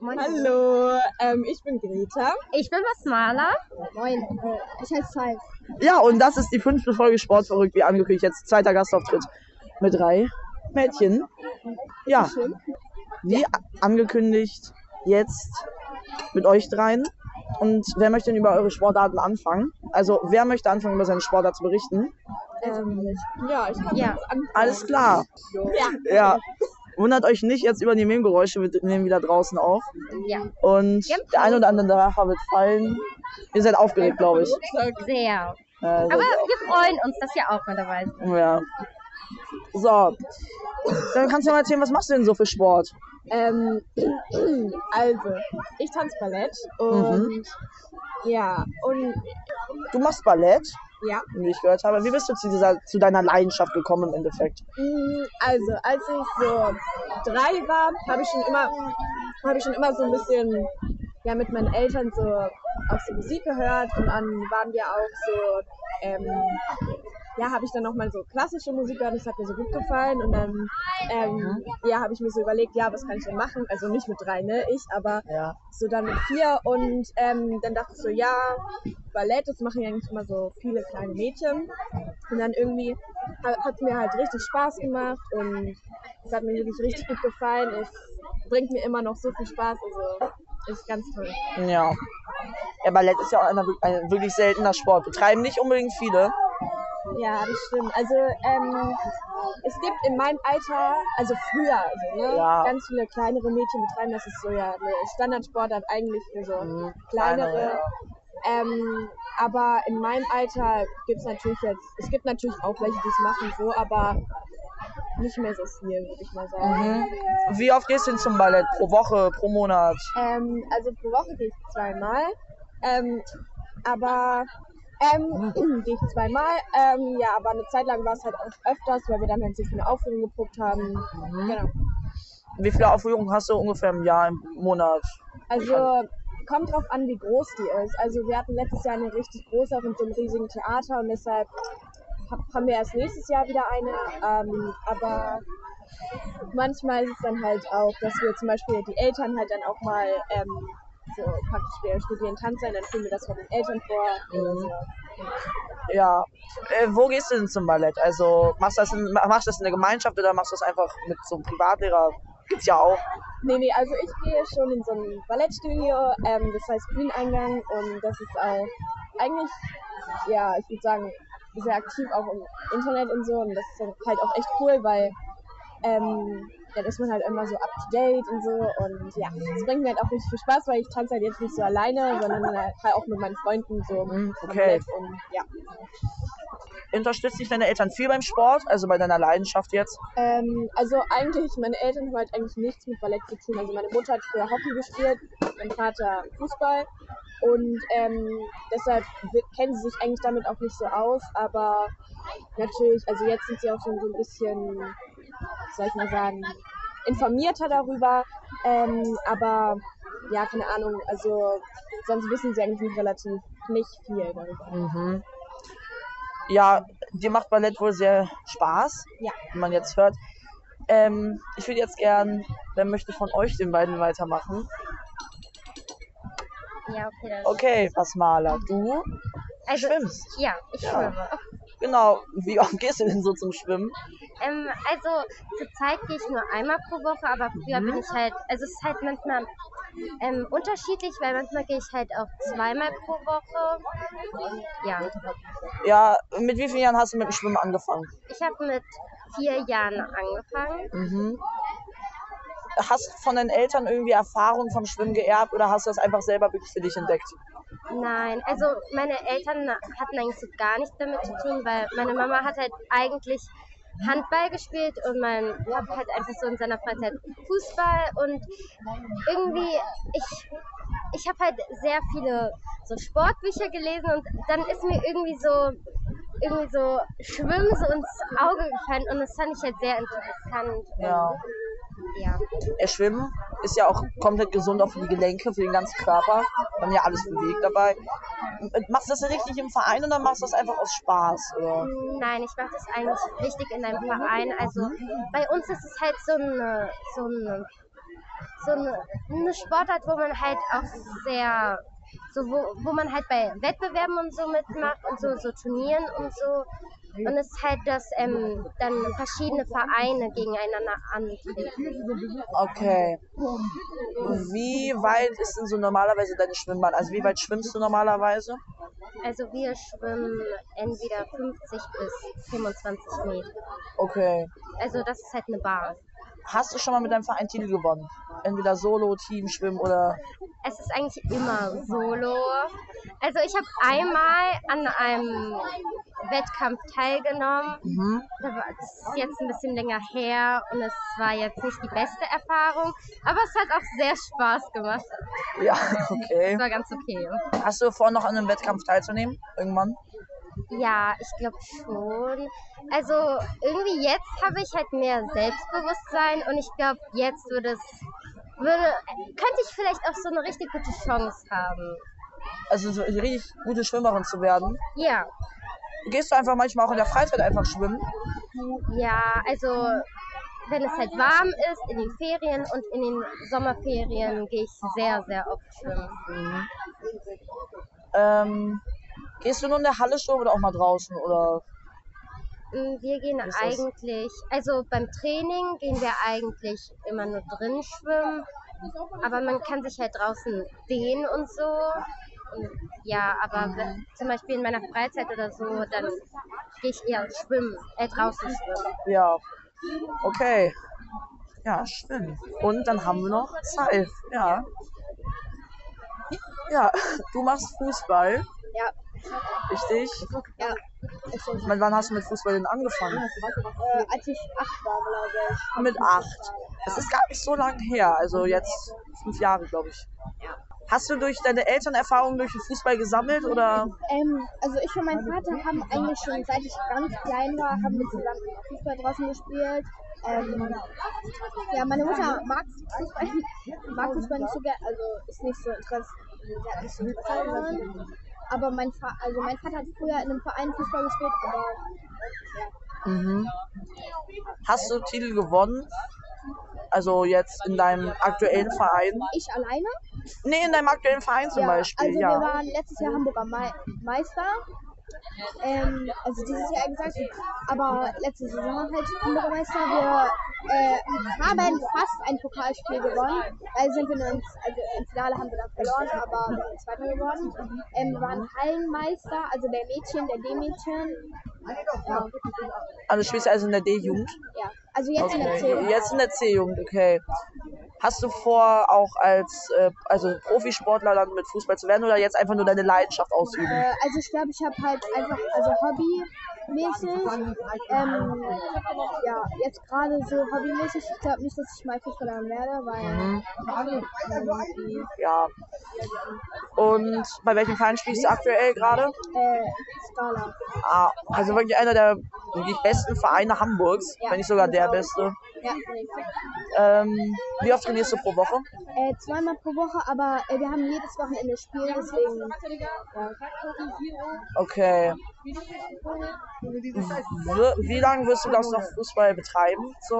Moin. Hallo, ähm, ich bin Greta. Ich bin Basmala. Moin, äh, ich heiße Five. Ja, und das ist die fünfte Folge Sportverrückt, wie angekündigt. Jetzt zweiter Gastauftritt mit drei Mädchen. Ja, wie angekündigt, jetzt mit euch dreien. Und wer möchte denn über eure Sportarten anfangen? Also, wer möchte anfangen, über seine Sportart zu berichten? Ähm, ja, ich kann Ja. anfangen. Alles klar. Ja. Ja. Wundert euch nicht jetzt über die Nebengeräusche, wir nehmen wieder draußen auf. Ja, Und der ein oder andere Lacher wird fallen. Ihr seid aufgeregt, glaube ich. sehr. Äh, Aber wir freuen uns, dass ihr auch mit dabei seid. Ja. So. Dann kannst du mal erzählen, was machst du denn so für Sport? Ähm, also, ich tanze Ballett und Mhm. ja, und Du machst Ballett, ja. wie ich gehört habe. Wie bist du zu, dieser, zu deiner Leidenschaft gekommen im Endeffekt? Mm, Also, als ich so drei war, habe ich schon immer, habe ich schon immer so ein bisschen ja, mit meinen Eltern so auch so Musik gehört und dann waren wir auch so, ähm, ja, habe ich dann nochmal so klassische Musik gehört, das hat mir so gut gefallen und dann, ähm, ja, habe ich mir so überlegt, ja, was kann ich denn machen? Also nicht mit drei, ne, ich, aber Ja. so dann mit vier und ähm, dann dachte ich so, ja, Ballett, das machen ja eigentlich immer so viele kleine Mädchen. Und dann irgendwie hat es mir halt richtig Spaß gemacht und es hat mir wirklich richtig gut gefallen. Es bringt mir immer noch so viel Spaß, also ist ganz toll. Ja. Ja, Ballett ist ja auch einer, ein wirklich seltener Sport. Betreiben nicht unbedingt viele. Ja, das stimmt. Also ähm, es gibt in meinem Alter, also früher, also, ne, Ja. ganz viele kleinere Mädchen betreiben, das ist so ja eine Standardsportart eigentlich für so Mhm. kleinere. Kleinere, Ähm, aber in meinem Alter gibt es natürlich jetzt, es gibt natürlich auch welche, die es machen so, aber nicht mehr so viel, würde ich mal sagen. Mhm. Wie oft gehst du denn zum Ballett? Pro Woche, pro Monat? Ähm, also pro Woche gehe ich zweimal. Ähm, aber ähm, gehe ich zweimal. Ähm, ja, aber eine Zeit lang war es halt auch öfters, weil wir dann halt so viele Aufführungen geprobt haben. Mhm. Genau. Wie viele Aufführungen hast du ungefähr im Jahr, im Monat? Also kommt drauf an, wie groß die ist. Also wir hatten letztes Jahr eine richtig große auch in so einem riesigen Theater und deshalb hab, haben wir erst nächstes Jahr wieder eine. Ähm, aber manchmal ist es dann halt auch, dass wir zum Beispiel die Eltern halt dann auch mal ähm, so praktisch wir studieren Tanz sein, dann führen wir das von den Eltern vor. Oder so. Ja. Äh, wo gehst du denn zum Ballett? Also machst du das in, machst du das in der Gemeinschaft oder machst du das einfach mit so einem Privatlehrer? Gibt's ja auch. Nee, nee, also ich gehe schon in so ein Ballettstudio, ähm, das heißt Bühneneingang und das ist auch eigentlich, ja, ich würde sagen, sehr aktiv auch im Internet und so und das ist halt auch echt cool, weil ähm, dann ist man halt immer so up to date und so und ja, das bringt mir halt auch richtig viel Spaß, weil ich tanze halt jetzt nicht so alleine, sondern halt auch mit meinen Freunden so Mhm, okay. Und ja. Unterstützt dich deine Eltern viel beim Sport? Also bei deiner Leidenschaft jetzt? Ähm, also eigentlich, meine Eltern haben halt eigentlich nichts mit Ballett zu tun. Also meine Mutter hat früher Hockey gespielt, mein Vater Fußball. Und ähm, deshalb kennen sie sich eigentlich damit auch nicht so aus. Aber natürlich, also jetzt sind sie auch schon so ein bisschen, soll ich mal sagen, informierter darüber. Ähm, aber ja, keine Ahnung, also sonst wissen sie eigentlich relativ nicht viel darüber. Mhm. Ja, dir macht Ballett wohl sehr Spaß, Ja. wie man jetzt hört. Ähm, ich würde jetzt gern, wer möchte von euch den beiden weitermachen? Ja, okay. Okay, Basmala, du Also, schwimmst. ja, ich Ja. schwimme. Genau. Wie oft gehst du denn so zum Schwimmen? Ähm, also zurzeit gehe ich nur einmal pro Woche, aber früher Mhm. bin ich halt, also es ist halt manchmal ähm, unterschiedlich, weil manchmal gehe ich halt auch zweimal pro Woche. Und ja, Ja, mit wie vielen Jahren hast du mit dem Schwimmen angefangen? ich habe mit vier Jahren angefangen. Mhm. Hast du von deinen Eltern irgendwie Erfahrung vom Schwimmen geerbt oder hast du das einfach selber wirklich für dich entdeckt? Nein, also meine Eltern hatten eigentlich so gar nichts damit zu tun, weil meine Mama hat halt eigentlich Handball gespielt und mein Papa hat einfach so in seiner Freizeit Fußball und irgendwie ich ich habe halt sehr viele so Sportbücher gelesen und dann ist mir irgendwie so irgendwie so Schwimmen so ins Auge gefallen und das fand ich halt sehr interessant. Ja. Ja. Ja, Schwimmen ist ja auch komplett gesund auch für die Gelenke, für den ganzen Körper. Man ja alles bewegt dabei. Machst du das richtig im Verein oder machst du das einfach aus Spaß? Oder? Nein, ich mache das eigentlich richtig in einem Verein. Also bei uns ist es halt so eine, so eine so eine, eine Sportart, wo man halt auch sehr, so wo, wo man halt bei Wettbewerben und so mitmacht und so, so Turnieren und so. Und es ist halt, dass ähm, dann verschiedene Vereine gegeneinander antreten. Okay. Wie weit ist denn so normalerweise deine Schwimmbahn? Also wie weit schwimmst du normalerweise? Also wir schwimmen entweder 50 bis 25 Meter. Okay. Also das ist halt eine Bahn. Hast du schon mal mit deinem Verein Titel gewonnen? Entweder Solo, Team, Schwimmen oder. Es ist eigentlich immer solo. Also ich habe einmal an einem Wettkampf teilgenommen. Mhm. Das ist jetzt ein bisschen länger her und es war jetzt nicht die beste Erfahrung, aber es hat auch sehr Spaß gemacht. Ja, okay. Es war ganz okay. Hast du vor, noch an einem Wettkampf teilzunehmen? Irgendwann? Ja, ich glaube schon. Also irgendwie jetzt habe ich halt mehr Selbstbewusstsein und ich glaube, jetzt würde es würde könnte ich vielleicht auch so eine richtig gute Chance haben. Also so eine richtig gute Schwimmerin zu werden. Ja, Gehst du einfach manchmal auch in der Freizeit einfach schwimmen? ja, also wenn es halt warm ist in den Ferien und in den Sommerferien gehe ich sehr sehr oft schwimmen. Ähm, gehst du nur in der Halle schwimmen oder auch mal draußen? Oder Mm, Wir gehen eigentlich, also beim Training gehen wir eigentlich immer nur drin schwimmen, aber man kann sich halt draußen dehnen und so. Und ja, aber wenn, zum Beispiel in meiner Freizeit oder so, dann gehe ich eher schwimmen, äh, draußen schwimmen. ja. Okay. Ja, schwimmen. Und dann haben wir noch Zeit. Ja. Ja, du machst Fußball. Ja. Richtig. Ja. Mit wann hast du mit Fußball denn angefangen? Äh, als ich acht war, glaube ich. Mit acht. Das ist gar nicht so lange her. Also jetzt fünf Jahre, glaube ich. Hast du durch deine Eltern Erfahrungen durch den Fußball gesammelt oder? Ähm, also ich und mein Vater haben eigentlich schon seit ich ganz klein war, haben wir zusammen Fußball draußen gespielt. Ähm, ja, meine Mutter mag Fußball, mag Fußball nicht so gerne, also ist nicht so interessiert, hat nicht so Interesse daran. Aber mein, Fa also mein Vater hat früher in einem Verein Fußball gespielt, aber Mhm. Hast du Titel gewonnen? Also jetzt in deinem aktuellen Verein? ich alleine. Nee, in deinem aktuellen Verein zum ja, Beispiel, also ja. wir waren letztes Jahr Hamburger Mei Meister. Ähm, also dieses Jahr gesagt, aber letzte Saison halt Hamburger Meister. Wir äh, haben fast ein Pokalspiel gewonnen. Da sind wir ins, also im Finale haben wir dann verloren, aber wir sind Zweiter geworden. Ähm, wir waren Hallenmeister, also der Mädchen, der D-Mädchen. Ja, Also du spielst also in der D-Jugend? ja. Also jetzt in der Okay. C. Jetzt in der C-Jugend, okay. Hast du vor, auch als äh, also Profisportler dann mit Fußball zu werden oder jetzt einfach nur deine Leidenschaft ausüben? Äh, also ich glaube, ich habe halt einfach, also hobbymäßig, ähm, ja, jetzt gerade so hobbymäßig, ich glaube nicht, dass ich mal Fußballer werde, weil Mhm. Ja. Und bei welchem Verein spielst du aktuell gerade? äh, Skala. Ah, also wirklich einer der wirklich besten Vereine Hamburgs, Ja. wenn nicht sogar der beste. Ja, nee. Ähm, wie oft trainierst du pro Woche? äh, zweimal pro Woche, aber äh, wir haben jedes Wochenende Spiel, deswegen, ja. Okay. Wie lange wirst du das noch Fußball betreiben? So?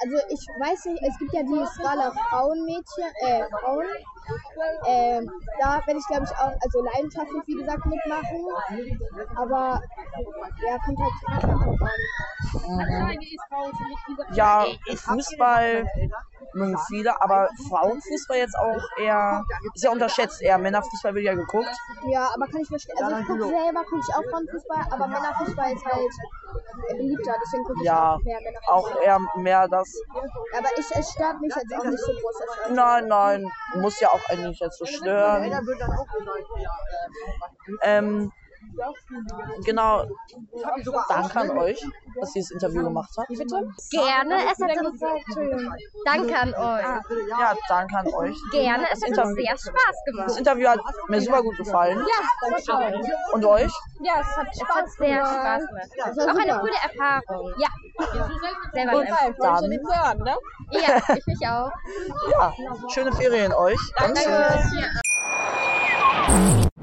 Also ich weiß nicht, es gibt ja die Skala Frauenmädchen, äh, Frauen. Ähm, da werde ich glaube ich auch, also leidenschaftlich wie gesagt mitmachen. Aber ja, kommt halt drauf an. Ja, Fußball mögen viele, aber Frauenfußball jetzt auch eher, ist ja unterschätzt eher. Männerfußball wird ja geguckt. Ja, aber kann ich verstehen. Also ich gucke selber, gucke ich auch Frauenfußball, aber Männerfußball ist halt äh, beliebter, deswegen gucke ich Ja, auch mehr Männerfußball. auch eher mehr das. Aber ich, es stört mich jetzt auch nicht so groß. Das Nein, nein, muss ja auch eigentlich jetzt so stören. Ähm, genau. Danke an euch, dass ihr das Interview gemacht habt. Gerne, es hat uns Danke an euch. Ja, danke an euch. Gerne, es hat uns sehr Spaß Das gemacht. Interview hat mir super gut gefallen. Ja, Und euch? Ja, es hat es hat sehr Spaß gemacht. Auch eine coole Erfahrung. Ja, selber Gut, ein dann, hören, ne? Ja, ich mich auch. ja, schöne Ferien euch. Danke.